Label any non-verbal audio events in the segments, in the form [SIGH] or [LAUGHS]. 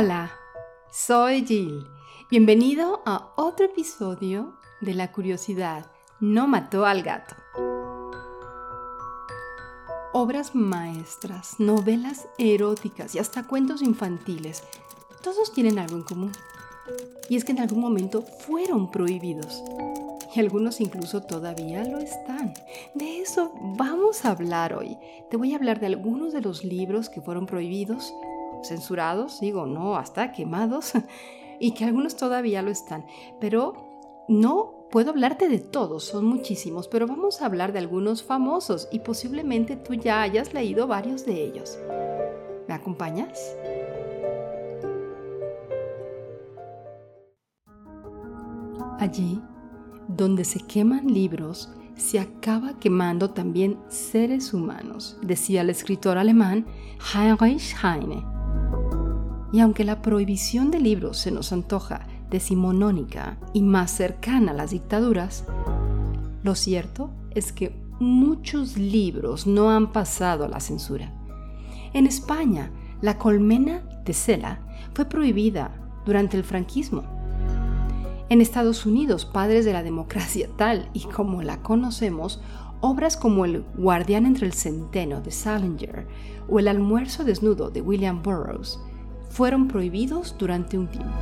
Hola, soy Jill. Bienvenido a otro episodio de La curiosidad no mató al gato. Obras maestras, novelas eróticas y hasta cuentos infantiles, todos tienen algo en común. Y es que en algún momento fueron prohibidos. Y algunos incluso todavía lo están. De eso vamos a hablar hoy. Te voy a hablar de algunos de los libros que fueron prohibidos censurados, digo, no, hasta quemados, [LAUGHS] y que algunos todavía lo están. Pero no puedo hablarte de todos, son muchísimos, pero vamos a hablar de algunos famosos y posiblemente tú ya hayas leído varios de ellos. ¿Me acompañas? Allí, donde se queman libros, se acaba quemando también seres humanos, decía el escritor alemán Heinrich Heine. Y aunque la prohibición de libros se nos antoja decimonónica y más cercana a las dictaduras, lo cierto es que muchos libros no han pasado a la censura. En España, la colmena de Cela fue prohibida durante el franquismo. En Estados Unidos, padres de la democracia tal y como la conocemos, obras como El guardián entre el centeno de Salinger o El almuerzo desnudo de William Burroughs fueron prohibidos durante un tiempo.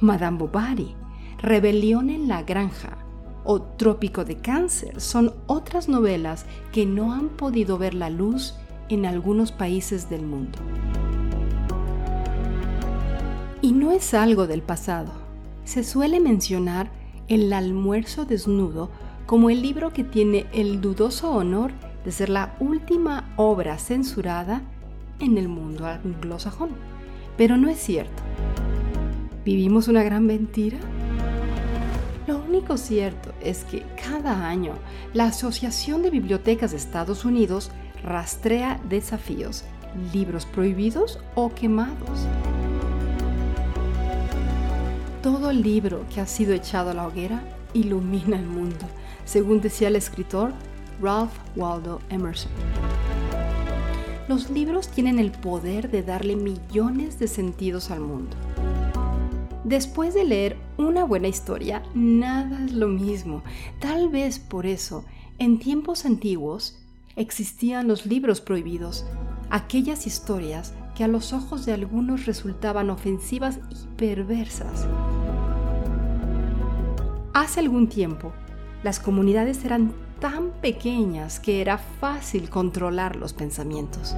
Madame Bovary, Rebelión en la Granja o Trópico de Cáncer son otras novelas que no han podido ver la luz en algunos países del mundo. Y no es algo del pasado. Se suele mencionar El almuerzo desnudo como el libro que tiene el dudoso honor de ser la última obra censurada en el mundo anglosajón. Pero no es cierto. ¿Vivimos una gran mentira? Lo único cierto es que cada año la Asociación de Bibliotecas de Estados Unidos rastrea desafíos, libros prohibidos o quemados. Todo libro que ha sido echado a la hoguera ilumina el mundo, según decía el escritor Ralph Waldo Emerson. Los libros tienen el poder de darle millones de sentidos al mundo. Después de leer una buena historia, nada es lo mismo. Tal vez por eso, en tiempos antiguos, existían los libros prohibidos, aquellas historias que a los ojos de algunos resultaban ofensivas y perversas. Hace algún tiempo, las comunidades eran tan pequeñas que era fácil controlar los pensamientos.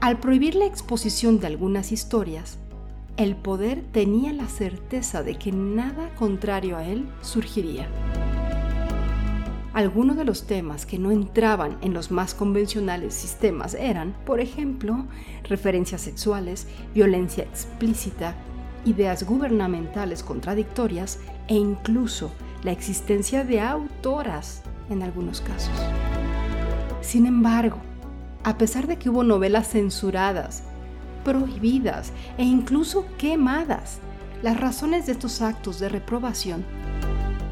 Al prohibir la exposición de algunas historias, el poder tenía la certeza de que nada contrario a él surgiría. Algunos de los temas que no entraban en los más convencionales sistemas eran, por ejemplo, referencias sexuales, violencia explícita, ideas gubernamentales contradictorias e incluso la existencia de autoras en algunos casos. Sin embargo, a pesar de que hubo novelas censuradas, prohibidas e incluso quemadas, las razones de estos actos de reprobación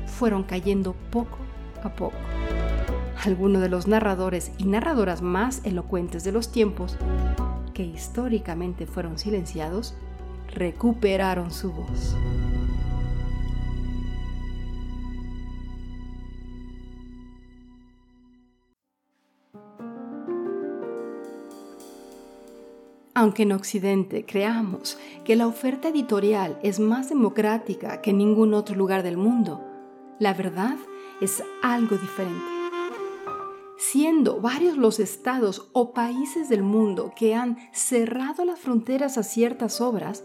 fueron cayendo poco a poco. Algunos de los narradores y narradoras más elocuentes de los tiempos, que históricamente fueron silenciados, recuperaron su voz. Aunque en Occidente creamos que la oferta editorial es más democrática que en ningún otro lugar del mundo, la verdad es algo diferente. Siendo varios los estados o países del mundo que han cerrado las fronteras a ciertas obras,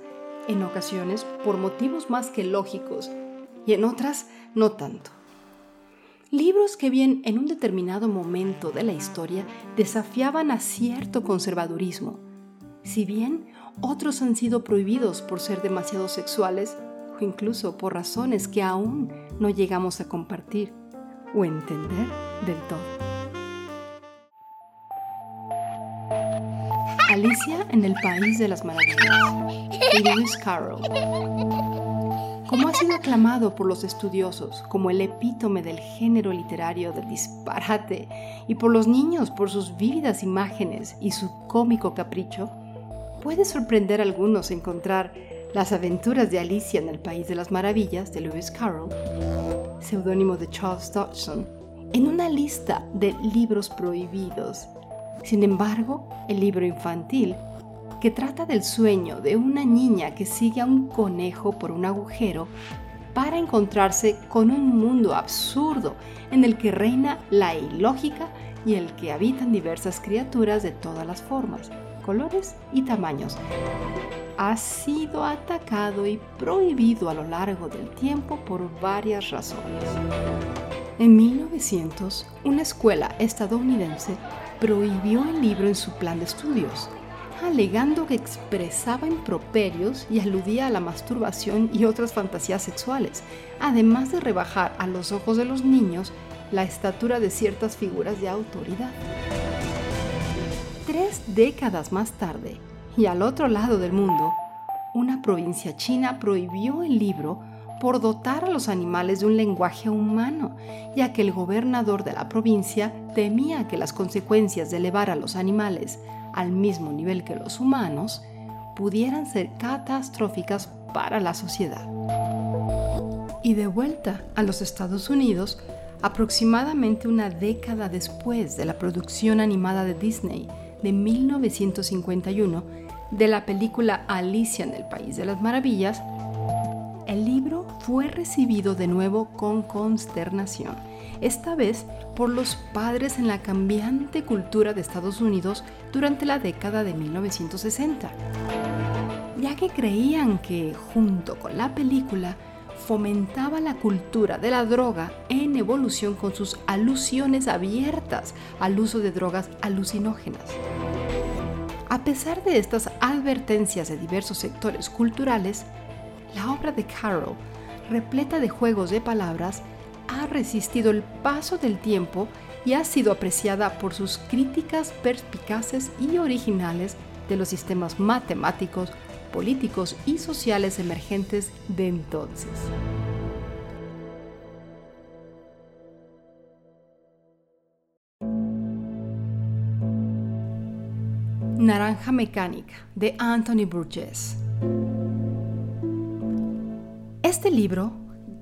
en ocasiones por motivos más que lógicos y en otras no tanto. Libros que bien en un determinado momento de la historia desafiaban a cierto conservadurismo, si bien otros han sido prohibidos por ser demasiado sexuales o incluso por razones que aún no llegamos a compartir o entender del todo. Alicia en el País de las Maravillas, Lewis Carroll. Como ha sido aclamado por los estudiosos como el epítome del género literario del disparate y por los niños por sus vívidas imágenes y su cómico capricho, puede sorprender a algunos encontrar Las aventuras de Alicia en el País de las Maravillas de Lewis Carroll, seudónimo de Charles Dodgson, en una lista de libros prohibidos. Sin embargo, el libro infantil, que trata del sueño de una niña que sigue a un conejo por un agujero para encontrarse con un mundo absurdo en el que reina la ilógica y el que habitan diversas criaturas de todas las formas, colores y tamaños. Ha sido atacado y prohibido a lo largo del tiempo por varias razones. En 1900, una escuela estadounidense prohibió el libro en su plan de estudios, alegando que expresaba improperios y aludía a la masturbación y otras fantasías sexuales, además de rebajar a los ojos de los niños la estatura de ciertas figuras de autoridad. Tres décadas más tarde, y al otro lado del mundo, una provincia china prohibió el libro por dotar a los animales de un lenguaje humano, ya que el gobernador de la provincia temía que las consecuencias de elevar a los animales al mismo nivel que los humanos pudieran ser catastróficas para la sociedad. Y de vuelta a los Estados Unidos, aproximadamente una década después de la producción animada de Disney de 1951 de la película Alicia en el País de las Maravillas, el libro fue recibido de nuevo con consternación, esta vez por los padres en la cambiante cultura de Estados Unidos durante la década de 1960, ya que creían que, junto con la película, fomentaba la cultura de la droga en evolución con sus alusiones abiertas al uso de drogas alucinógenas. A pesar de estas advertencias de diversos sectores culturales, la obra de Carroll, repleta de juegos de palabras, ha resistido el paso del tiempo y ha sido apreciada por sus críticas perspicaces y originales de los sistemas matemáticos, políticos y sociales emergentes de entonces. Naranja Mecánica de Anthony Burgess. Este libro,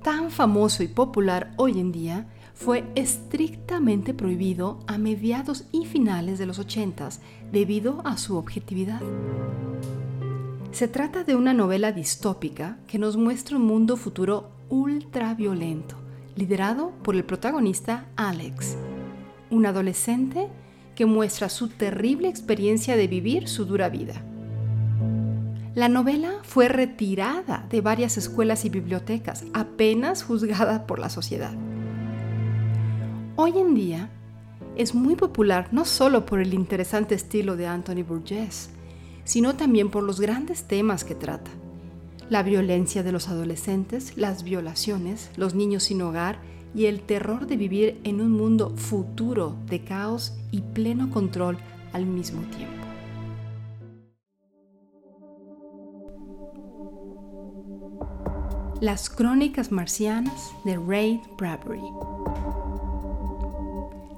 tan famoso y popular hoy en día, fue estrictamente prohibido a mediados y finales de los 80 debido a su objetividad. Se trata de una novela distópica que nos muestra un mundo futuro ultraviolento, liderado por el protagonista Alex, un adolescente que muestra su terrible experiencia de vivir su dura vida. La novela fue retirada de varias escuelas y bibliotecas, apenas juzgada por la sociedad. Hoy en día es muy popular no solo por el interesante estilo de Anthony Burgess, sino también por los grandes temas que trata. La violencia de los adolescentes, las violaciones, los niños sin hogar y el terror de vivir en un mundo futuro de caos y pleno control al mismo tiempo. Las Crónicas Marcianas de Ray Bradbury.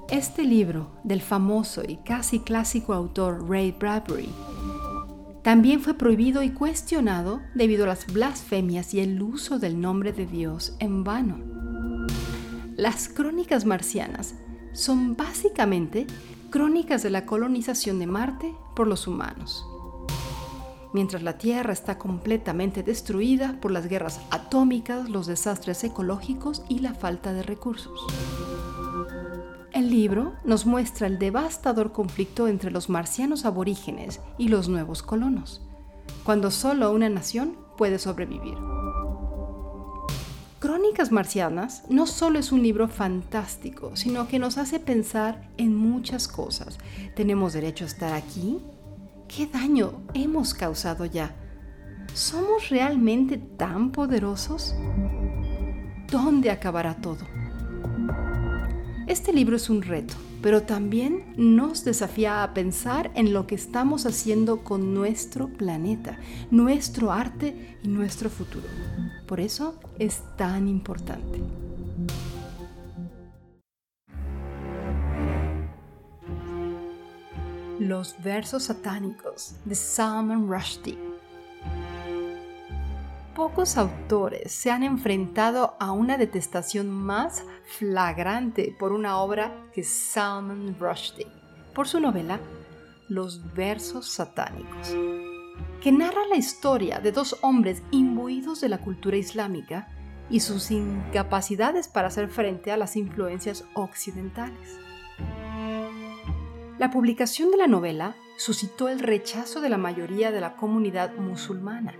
Este libro del famoso y casi clásico autor Ray Bradbury también fue prohibido y cuestionado debido a las blasfemias y el uso del nombre de Dios en vano. Las crónicas marcianas son básicamente crónicas de la colonización de Marte por los humanos. Mientras la Tierra está completamente destruida por las guerras atómicas, los desastres ecológicos y la falta de recursos. El libro nos muestra el devastador conflicto entre los marcianos aborígenes y los nuevos colonos, cuando solo una nación puede sobrevivir. Crónicas Marcianas no solo es un libro fantástico, sino que nos hace pensar en muchas cosas. ¿Tenemos derecho a estar aquí? ¿Qué daño hemos causado ya? ¿Somos realmente tan poderosos? ¿Dónde acabará todo? Este libro es un reto, pero también nos desafía a pensar en lo que estamos haciendo con nuestro planeta, nuestro arte y nuestro futuro. Por eso es tan importante. Los versos satánicos de Salman Rushdie. Pocos autores se han enfrentado a una detestación más flagrante por una obra que Salman Rushdie, por su novela Los versos satánicos, que narra la historia de dos hombres imbuidos de la cultura islámica y sus incapacidades para hacer frente a las influencias occidentales. La publicación de la novela suscitó el rechazo de la mayoría de la comunidad musulmana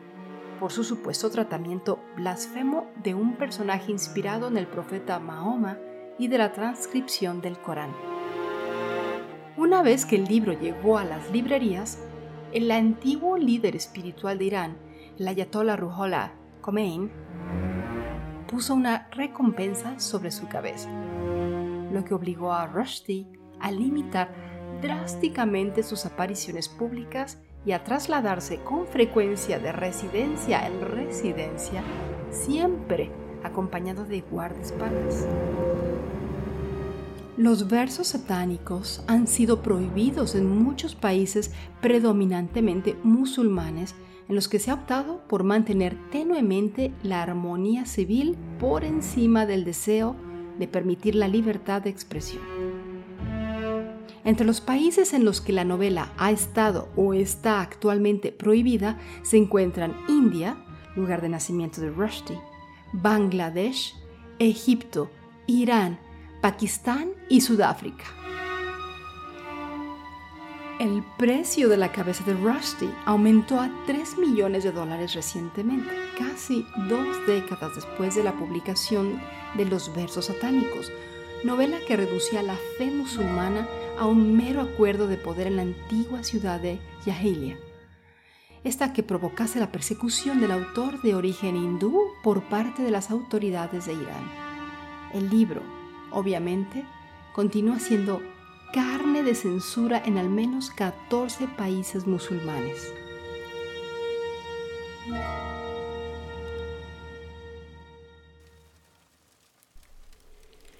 por su supuesto tratamiento blasfemo de un personaje inspirado en el profeta Mahoma y de la transcripción del Corán. Una vez que el libro llegó a las librerías, el antiguo líder espiritual de Irán, el ayatollah Ruhollah Khomeini, puso una recompensa sobre su cabeza, lo que obligó a Rushdie a limitar drásticamente sus apariciones públicas y a trasladarse con frecuencia de residencia en residencia, siempre acompañado de guardaespaldas. Los versos satánicos han sido prohibidos en muchos países predominantemente musulmanes en los que se ha optado por mantener tenuemente la armonía civil por encima del deseo de permitir la libertad de expresión. Entre los países en los que la novela ha estado o está actualmente prohibida se encuentran India, lugar de nacimiento de Rushdie, Bangladesh, Egipto, Irán, Pakistán y Sudáfrica. El precio de la cabeza de Rushdie aumentó a 3 millones de dólares recientemente, casi dos décadas después de la publicación de Los Versos Satánicos, novela que reducía la fe musulmana a un mero acuerdo de poder en la antigua ciudad de Yahilia. Esta que provocase la persecución del autor de origen hindú por parte de las autoridades de Irán. El libro, obviamente, continúa siendo carne de censura en al menos 14 países musulmanes.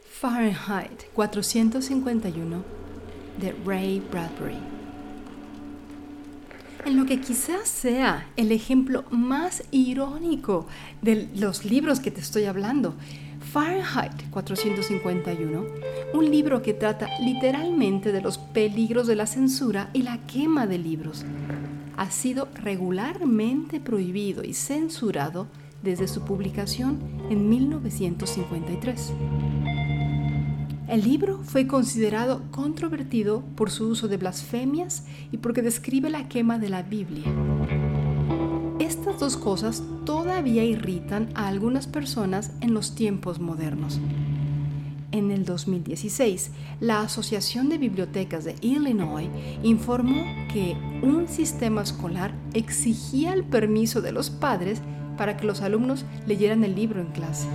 Fahrenheit 451 de Ray Bradbury. En lo que quizás sea el ejemplo más irónico de los libros que te estoy hablando, Fahrenheit 451, un libro que trata literalmente de los peligros de la censura y la quema de libros, ha sido regularmente prohibido y censurado desde su publicación en 1953. El libro fue considerado controvertido por su uso de blasfemias y porque describe la quema de la Biblia. Estas dos cosas todavía irritan a algunas personas en los tiempos modernos. En el 2016, la Asociación de Bibliotecas de Illinois informó que un sistema escolar exigía el permiso de los padres para que los alumnos leyeran el libro en clase.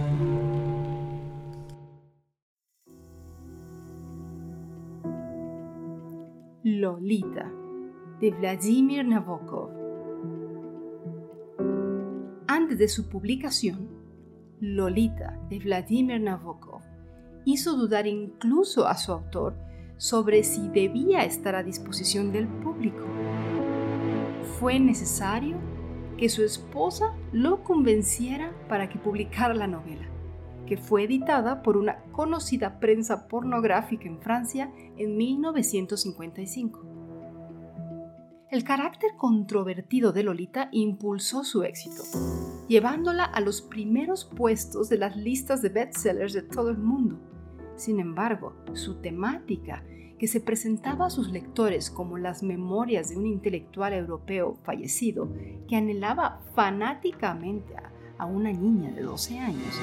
Lolita de Vladimir Nabokov. Antes de su publicación, Lolita de Vladimir Nabokov hizo dudar incluso a su autor sobre si debía estar a disposición del público. Fue necesario que su esposa lo convenciera para que publicara la novela que fue editada por una conocida prensa pornográfica en Francia en 1955. El carácter controvertido de Lolita impulsó su éxito, llevándola a los primeros puestos de las listas de bestsellers de todo el mundo. Sin embargo, su temática, que se presentaba a sus lectores como las memorias de un intelectual europeo fallecido que anhelaba fanáticamente a una niña de 12 años,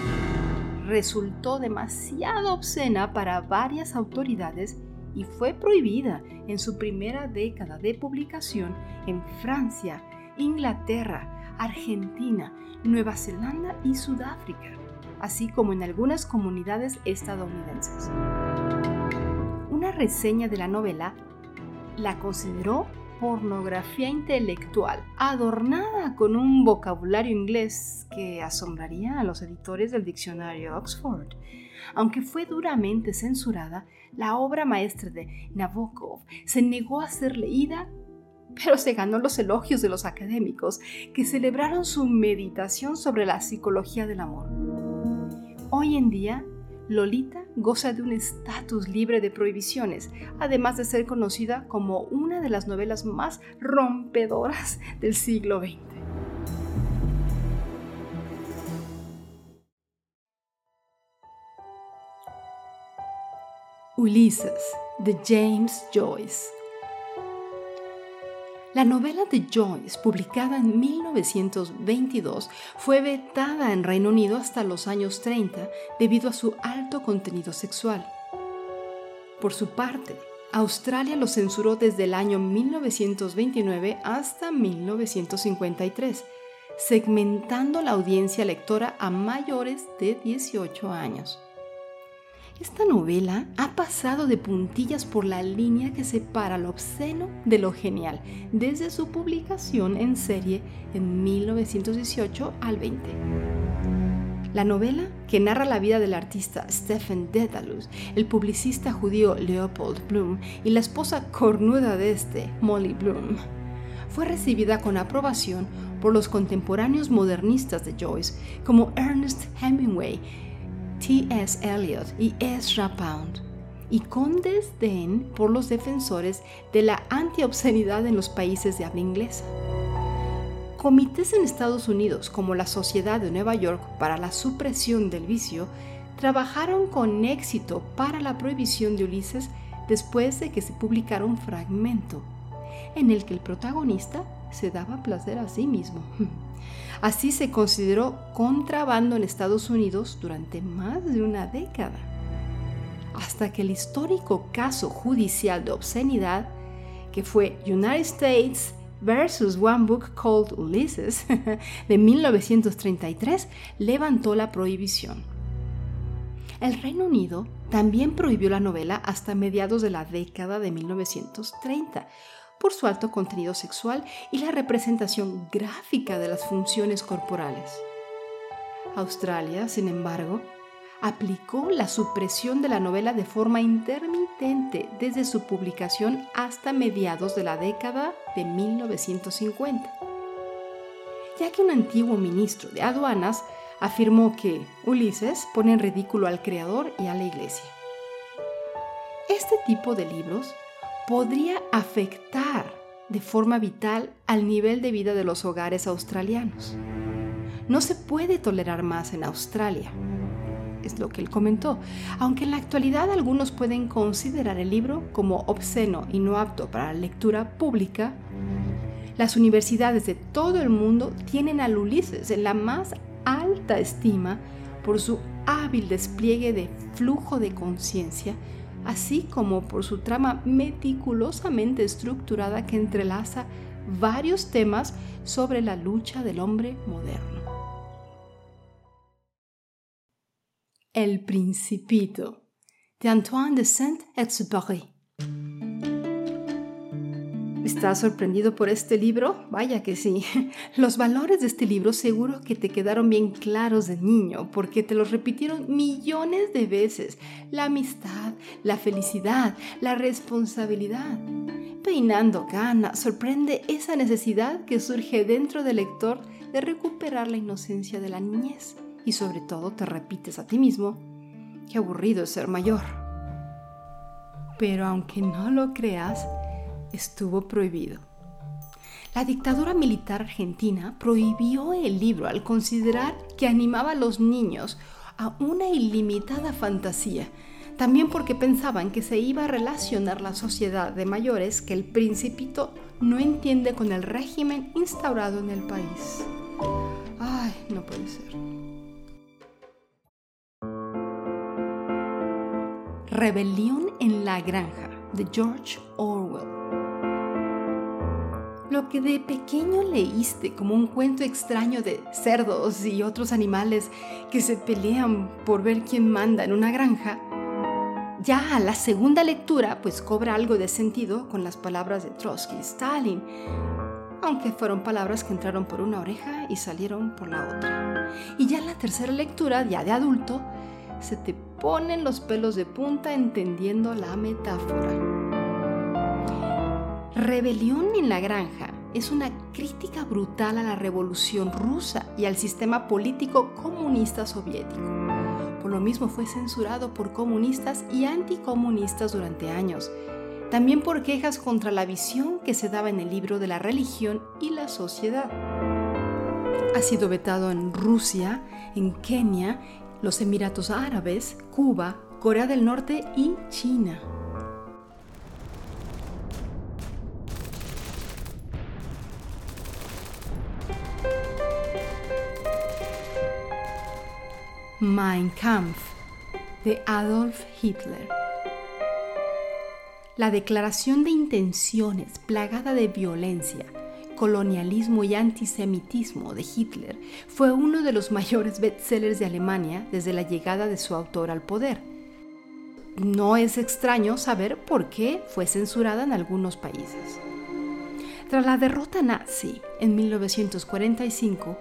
resultó demasiado obscena para varias autoridades y fue prohibida en su primera década de publicación en Francia, Inglaterra, Argentina, Nueva Zelanda y Sudáfrica, así como en algunas comunidades estadounidenses. Una reseña de la novela la consideró pornografía intelectual, adornada con un vocabulario inglés que asombraría a los editores del diccionario Oxford, aunque fue duramente censurada, la obra maestra de Nabokov se negó a ser leída, pero se ganó los elogios de los académicos que celebraron su meditación sobre la psicología del amor. Hoy en día, Lolita goza de un estatus libre de prohibiciones, además de ser conocida como una de las novelas más rompedoras [LAUGHS] del siglo XX. Ulises de James Joyce. La novela de Joyce, publicada en 1922, fue vetada en Reino Unido hasta los años 30 debido a su alto contenido sexual. Por su parte, Australia lo censuró desde el año 1929 hasta 1953, segmentando la audiencia lectora a mayores de 18 años. Esta novela ha pasado de puntillas por la línea que separa lo obsceno de lo genial, desde su publicación en serie en 1918 al 20. La novela, que narra la vida del artista Stephen Dedalus, el publicista judío Leopold Bloom y la esposa cornuda de este, Molly Bloom, fue recibida con aprobación por los contemporáneos modernistas de Joyce, como Ernest Hemingway, T.S. Eliot y Ezra Pound, y con desdén por los defensores de la antiobscenidad en los países de habla inglesa. Comités en Estados Unidos, como la Sociedad de Nueva York para la Supresión del Vicio, trabajaron con éxito para la prohibición de Ulises después de que se publicara un fragmento en el que el protagonista se daba placer a sí mismo. Así se consideró contrabando en Estados Unidos durante más de una década, hasta que el histórico caso judicial de obscenidad, que fue United States versus One Book Called Ulysses [LAUGHS] de 1933, levantó la prohibición. El Reino Unido también prohibió la novela hasta mediados de la década de 1930, por su alto contenido sexual y la representación gráfica de las funciones corporales. Australia, sin embargo, aplicó la supresión de la novela de forma intermitente desde su publicación hasta mediados de la década de 1950, ya que un antiguo ministro de aduanas afirmó que Ulises pone en ridículo al creador y a la iglesia. Este tipo de libros podría afectar de forma vital al nivel de vida de los hogares australianos. No se puede tolerar más en Australia, es lo que él comentó, aunque en la actualidad algunos pueden considerar el libro como obsceno y no apto para la lectura pública, las universidades de todo el mundo tienen al Ulises en la más alta estima por su hábil despliegue de flujo de conciencia así como por su trama meticulosamente estructurada que entrelaza varios temas sobre la lucha del hombre moderno. El Principito de Antoine de Saint-Exupéry ¿Estás sorprendido por este libro? Vaya que sí. [LAUGHS] Los valores de este libro seguro que te quedaron bien claros de niño porque te los repitieron millones de veces. La amistad, la felicidad, la responsabilidad. Peinando gana, sorprende esa necesidad que surge dentro del lector de recuperar la inocencia de la niñez. Y sobre todo te repites a ti mismo, qué aburrido es ser mayor. Pero aunque no lo creas, estuvo prohibido. La dictadura militar argentina prohibió el libro al considerar que animaba a los niños a una ilimitada fantasía, también porque pensaban que se iba a relacionar la sociedad de mayores que el principito no entiende con el régimen instaurado en el país. Ay, no puede ser. Rebelión en la granja de George Orwell. Lo que de pequeño leíste como un cuento extraño de cerdos y otros animales que se pelean por ver quién manda en una granja, ya a la segunda lectura pues cobra algo de sentido con las palabras de Trotsky y Stalin, aunque fueron palabras que entraron por una oreja y salieron por la otra. Y ya en la tercera lectura, ya de adulto, se te ponen los pelos de punta entendiendo la metáfora. Rebelión en la granja es una crítica brutal a la revolución rusa y al sistema político comunista soviético. Por lo mismo fue censurado por comunistas y anticomunistas durante años, también por quejas contra la visión que se daba en el libro de la religión y la sociedad. Ha sido vetado en Rusia, en Kenia, los Emiratos Árabes, Cuba, Corea del Norte y China. Mein Kampf de Adolf Hitler. La declaración de intenciones plagada de violencia, colonialismo y antisemitismo de Hitler fue uno de los mayores bestsellers de Alemania desde la llegada de su autor al poder. No es extraño saber por qué fue censurada en algunos países. Tras la derrota nazi en 1945,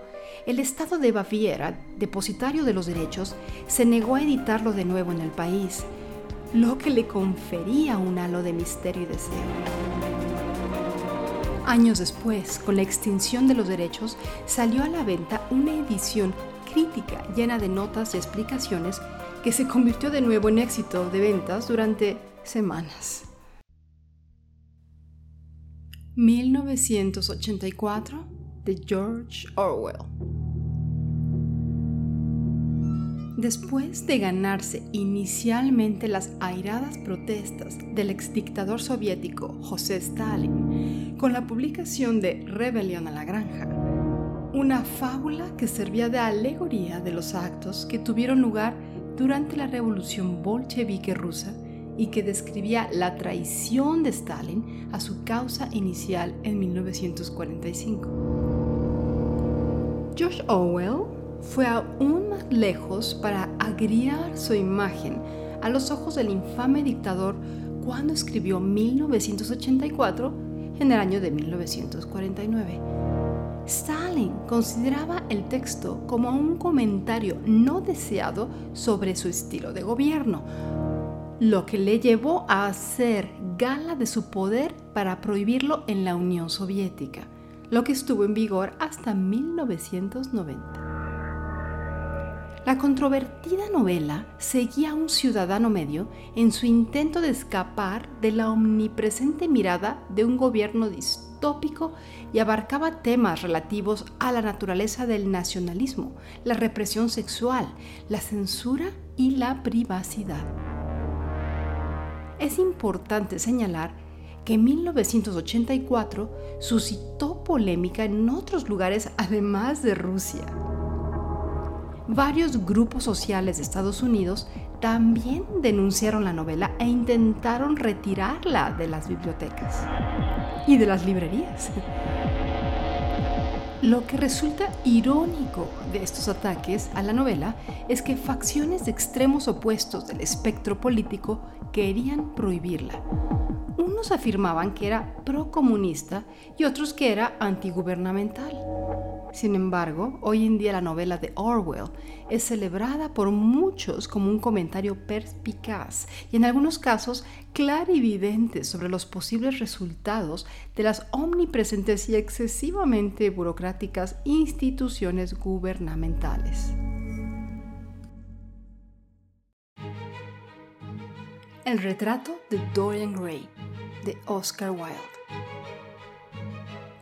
el Estado de Baviera, depositario de los derechos, se negó a editarlo de nuevo en el país lo que le confería un halo de misterio y deseo. Años después, con la extinción de los derechos, salió a la venta una edición crítica llena de notas y explicaciones que se convirtió de nuevo en éxito de ventas durante semanas. 1984 de George Orwell Después de ganarse inicialmente las airadas protestas del exdictador soviético José Stalin con la publicación de Rebelión a la Granja, una fábula que servía de alegoría de los actos que tuvieron lugar durante la revolución bolchevique rusa y que describía la traición de Stalin a su causa inicial en 1945. George Orwell fue aún más lejos para agriar su imagen a los ojos del infame dictador cuando escribió 1984 en el año de 1949. Stalin consideraba el texto como un comentario no deseado sobre su estilo de gobierno, lo que le llevó a hacer gala de su poder para prohibirlo en la Unión Soviética, lo que estuvo en vigor hasta 1990. La controvertida novela seguía a un ciudadano medio en su intento de escapar de la omnipresente mirada de un gobierno distópico y abarcaba temas relativos a la naturaleza del nacionalismo, la represión sexual, la censura y la privacidad. Es importante señalar que en 1984 suscitó polémica en otros lugares además de Rusia varios grupos sociales de Estados Unidos también denunciaron la novela e intentaron retirarla de las bibliotecas y de las librerías. Lo que resulta irónico de estos ataques a la novela es que facciones de extremos opuestos del espectro político querían prohibirla. Afirmaban que era procomunista y otros que era antigubernamental. Sin embargo, hoy en día la novela de Orwell es celebrada por muchos como un comentario perspicaz y en algunos casos clarividente sobre los posibles resultados de las omnipresentes y excesivamente burocráticas instituciones gubernamentales. El retrato de Dorian Gray de Oscar Wilde.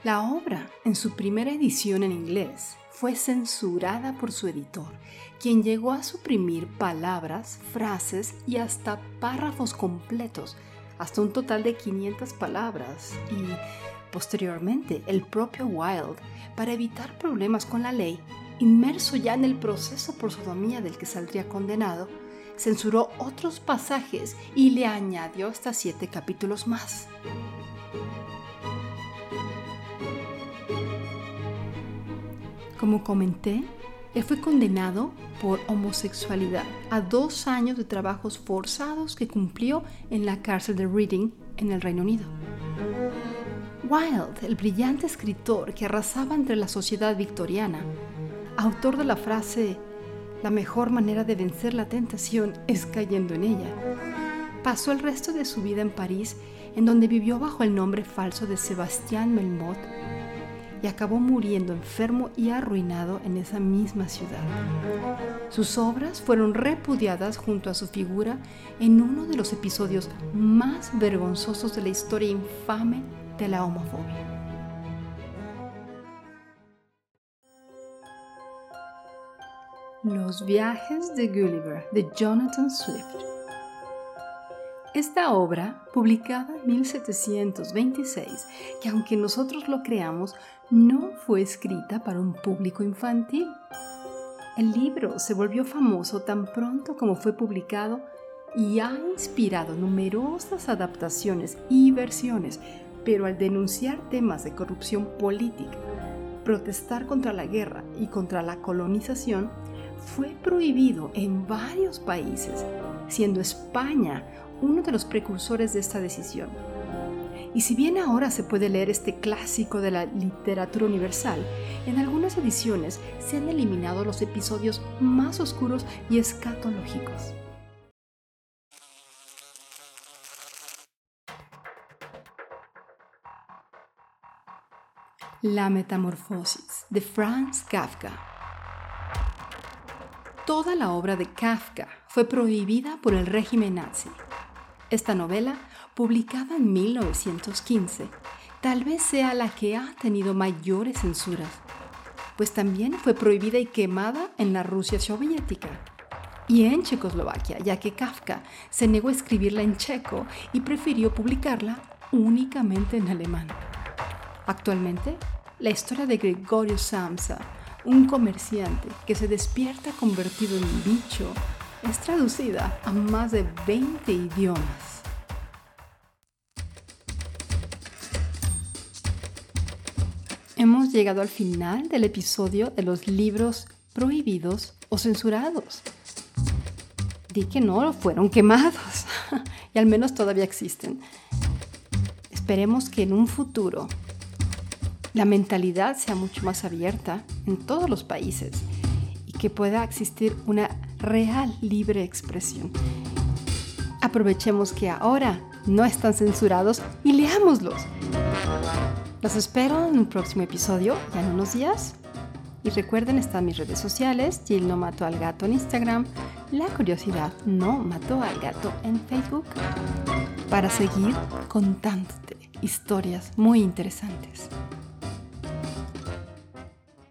La obra, en su primera edición en inglés, fue censurada por su editor, quien llegó a suprimir palabras, frases y hasta párrafos completos, hasta un total de 500 palabras, y posteriormente el propio Wilde, para evitar problemas con la ley, inmerso ya en el proceso por sodomía del que saldría condenado, censuró otros pasajes y le añadió hasta siete capítulos más. Como comenté, él fue condenado por homosexualidad a dos años de trabajos forzados que cumplió en la cárcel de Reading en el Reino Unido. Wilde, el brillante escritor que arrasaba entre la sociedad victoriana, autor de la frase La mejor manera de vencer la tentación es cayendo en ella. Pasó el resto de su vida en París, en donde vivió bajo el nombre falso de Sebastián Melmoth y acabó muriendo enfermo y arruinado en esa misma ciudad. Sus obras fueron repudiadas junto a su figura en uno de los episodios más vergonzosos de la historia infame de la homofobia. Los viajes de Gulliver de Jonathan Swift. Esta obra, publicada en 1726, que aunque nosotros lo creamos, no fue escrita para un público infantil. El libro se volvió famoso tan pronto como fue publicado y ha inspirado numerosas adaptaciones y versiones, pero al denunciar temas de corrupción política, protestar contra la guerra y contra la colonización, fue prohibido en varios países, siendo España uno de los precursores de esta decisión. Y si bien ahora se puede leer este clásico de la literatura universal, en algunas ediciones se han eliminado los episodios más oscuros y escatológicos. La Metamorfosis de Franz Kafka. Toda la obra de Kafka fue prohibida por el régimen nazi. Esta novela publicada en 1915, tal vez sea la que ha tenido mayores censuras, pues también fue prohibida y quemada en la Rusia soviética y en Checoslovaquia, ya que Kafka se negó a escribirla en checo y prefirió publicarla únicamente en alemán. Actualmente, la historia de Gregorio Samsa, un comerciante que se despierta convertido en bicho, es traducida a más de 20 idiomas. hemos llegado al final del episodio de los libros prohibidos o censurados. Di que no fueron quemados [LAUGHS] y al menos todavía existen. Esperemos que en un futuro la mentalidad sea mucho más abierta en todos los países y que pueda existir una real libre expresión. Aprovechemos que ahora no están censurados y leámoslos. Los espero en un próximo episodio, ya en unos días. Y recuerden, están mis redes sociales, Jill no mató al gato en Instagram, La Curiosidad no mató al gato en Facebook, para seguir contándote historias muy interesantes.